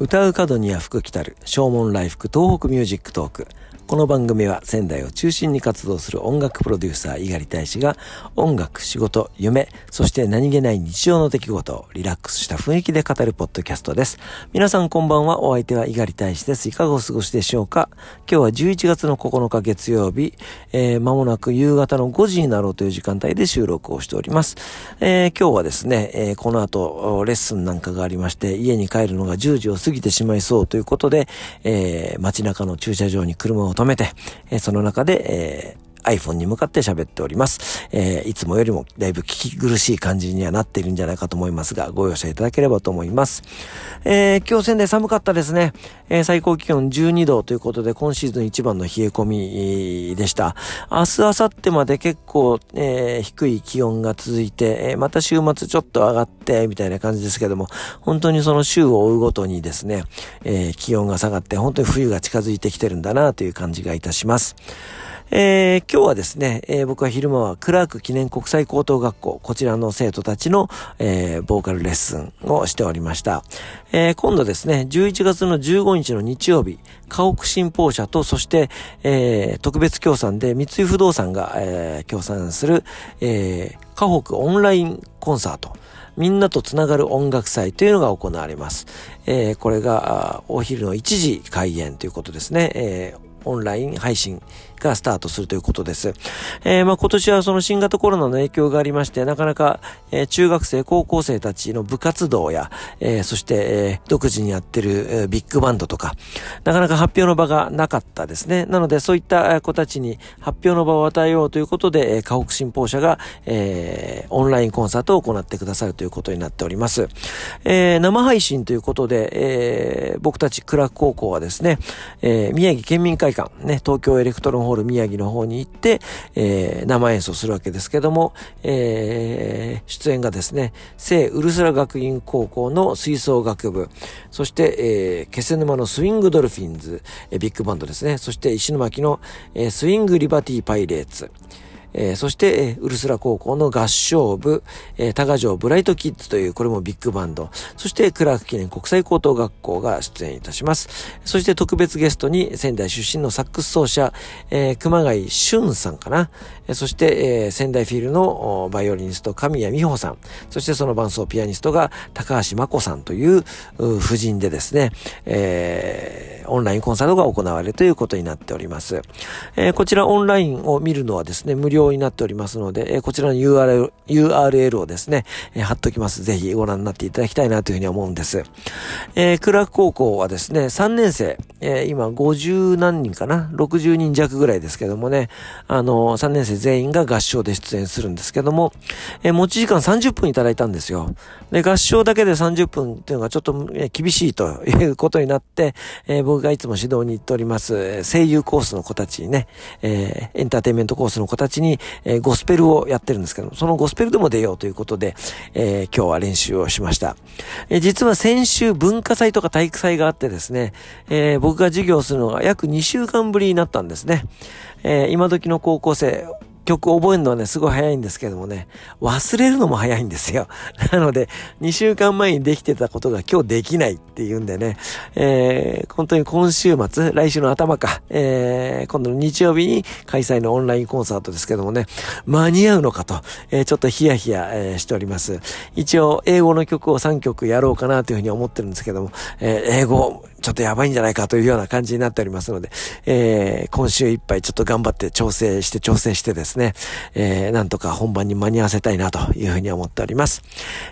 唱う門には福来たる、唱門来福東北ミュージックトーク。この番組は仙台を中心に活動する音楽プロデューサー猪狩大使が音楽、仕事、夢、そして何気ない日常の出来事をリラックスした雰囲気で語るポッドキャストです。皆さんこんばんは。お相手は猪狩大使です。いかがお過ごしでしょうか？今日は11月の9日月曜日、えー、間もなく夕方の5時になろうという時間帯で収録をしております。えー、今日はですね、えー、この後レッスンなんかがありまして家に帰るのが10時を過ぎてしまいそうということで、えー、街中の駐車場に車を止めて、えその中で、え iPhone に向かって喋っております。えー、いつもよりもだいぶ聞き苦しい感じにはなっているんじゃないかと思いますが、ご容赦いただければと思います。えー、今日仙台寒かったですね。えー、最高気温12度ということで、今シーズン一番の冷え込みでした。明日、明後日まで結構、えー、低い気温が続いて、え、また週末ちょっと上がって、みたいな感じですけども、本当にその週を追うごとにですね、え、気温が下がって、本当に冬が近づいてきてるんだなという感じがいたします。えー、今日はですね、えー、僕は昼間はクラーク記念国際高等学校、こちらの生徒たちの、えー、ボーカルレッスンをしておりました。えー、今度ですね、11月の15日の日曜日、家屋新報社と、そして、えー、特別協賛で三井不動産が、えー、協賛する、えー、家北オンラインコンサート。みんなとつながる音楽祭というのが行われます。えー、これが、お昼の1時開演ということですね。えーオンライン配信がスタートするということです。えー、まあ今年はその新型コロナの影響がありまして、なかなか、えー、中学生、高校生たちの部活動や、えー、そして、えー、独自にやってる、えー、ビッグバンドとか、なかなか発表の場がなかったですね。なのでそういった子たちに発表の場を与えようということで、えー、河北新報社が、えー、オンラインコンサートを行ってくださるということになっております。えー、生配信ということで、えー、僕たちクラーク高校はですね、えー、宮城県民会館、ね、東京エレクトロンホール宮城の方に行って、えー、生演奏するわけですけども、えー、出演がですね、聖ウルスラ学院高校の吹奏楽部、そして、えー、気仙沼のスイングドルフィンズ、えー、ビッグバンドですね、そして石巻の、えー、スイングリバティパイレーツ、えー、そして、えー、ウルスラ高校の合唱部、えー、多賀城ブライトキッズという、これもビッグバンド、そしてクラーク記念国際高等学校が出演いたします。そして特別ゲストに仙台出身のサックス奏者、えー、熊谷俊さんかな。そして、えー、仙台フィールのバイオリニスト神谷美穂さん。そしてその伴奏ピアニストが高橋真子さんという夫人でですね、えー、オンラインコンサートが行われるということになっております。えー、こちらオンラインを見るのはですね、無料料になっておりますので、えこちらの URL, URL をですね、え貼っときます。ぜひご覧になっていただきたいなというふうに思うんです。えー、クラーク高校はですね、3年生、えー、今50何人かな ?60 人弱ぐらいですけどもね、あのー、3年生全員が合唱で出演するんですけども、えー、持ち時間30分いただいたんですよ。で、合唱だけで30分っていうのがちょっと、厳しいということになって、え僕がいつも指導に行っております、声優コースの子たちにね、えエンターテインメントコースの子たちに、え、ゴスペルをやってるんですけど、そのゴスペルでも出ようということで、え、今日は練習をしました。え、実は先週文化祭とか体育祭があってですね、え僕が授業するのが約2週間ぶりになったんですね。え今時の高校生、曲覚えるのはね、すごい早いんですけどもね、忘れるのも早いんですよ。なので、2週間前にできてたことが今日できないっていうんでね、えー、本当に今週末、来週の頭か、えー、今度の日曜日に開催のオンラインコンサートですけどもね、間に合うのかと、えー、ちょっとヒヤヒヤ、えー、しております。一応、英語の曲を3曲やろうかなというふうに思ってるんですけども、えー、英語、ちょっとやばいんじゃないかというような感じになっておりますので、えー、今週いっぱいちょっと頑張って調整して調整してですね、えー、なんとか本番に間に合わせたいなというふうに思っております。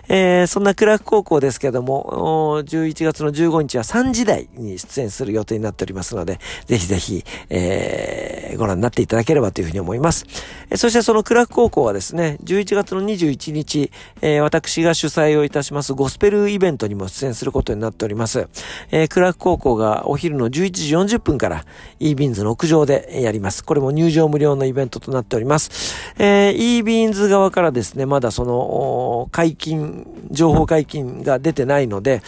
えー、そんなクラーク高校ですけども、11月の15日は3時台に出演する予定になっておりますので、ぜひぜひ、えー、ご覧になっていただければというふうに思います。えー、そしてそのクラーク高校はですね、11月の21日、えー、私が主催をいたしますゴスペルイベントにも出演することになっております。えー、クラーク高校がお昼の11時40分から e ビーンズの屋上でやります。これも入場無料のイベントとなっております。えー、e ビーンズ側からですね、まだその解禁、情報解禁が出てないので、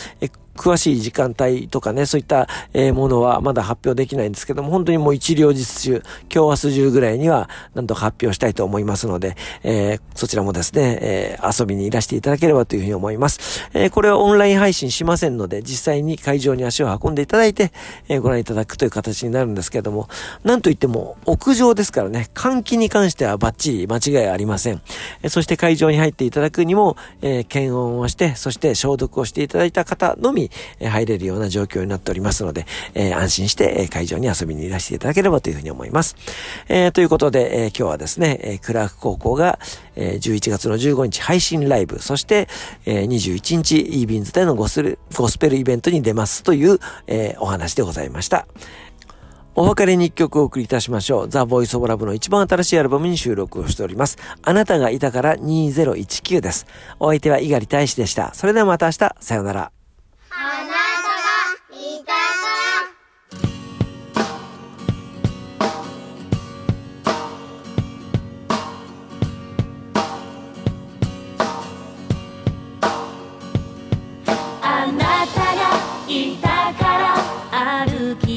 詳しい時間帯とかね、そういった、え、ものはまだ発表できないんですけども、本当にもう一両日中、今日明日中ぐらいには、なんと発表したいと思いますので、え、そちらもですね、え、遊びにいらしていただければというふうに思います。え、これはオンライン配信しませんので、実際に会場に足を運んでいただいて、え、ご覧いただくという形になるんですけども、なんといっても、屋上ですからね、換気に関してはバッチリ間違いありません。え、そして会場に入っていただくにも、え、検温をして、そして消毒をしていただいた方のみ、え、入れるような状況になっておりますので、えー、安心して、え、会場に遊びにいらしていただければというふうに思います。えー、ということで、えー、今日はですね、えー、クラーク高校が、えー、11月の15日配信ライブ、そして、えー、21日 e ビンズでのゴスルゴスペルイベントに出ますという、えー、お話でございました。お別れに一曲お送りいたしましょう。ザ・ボイス・オブ・ラブの一番新しいアルバムに収録をしております。あなたがいたから2019です。お相手は猪狩大使でした。それではまた明日、さようなら。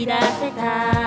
私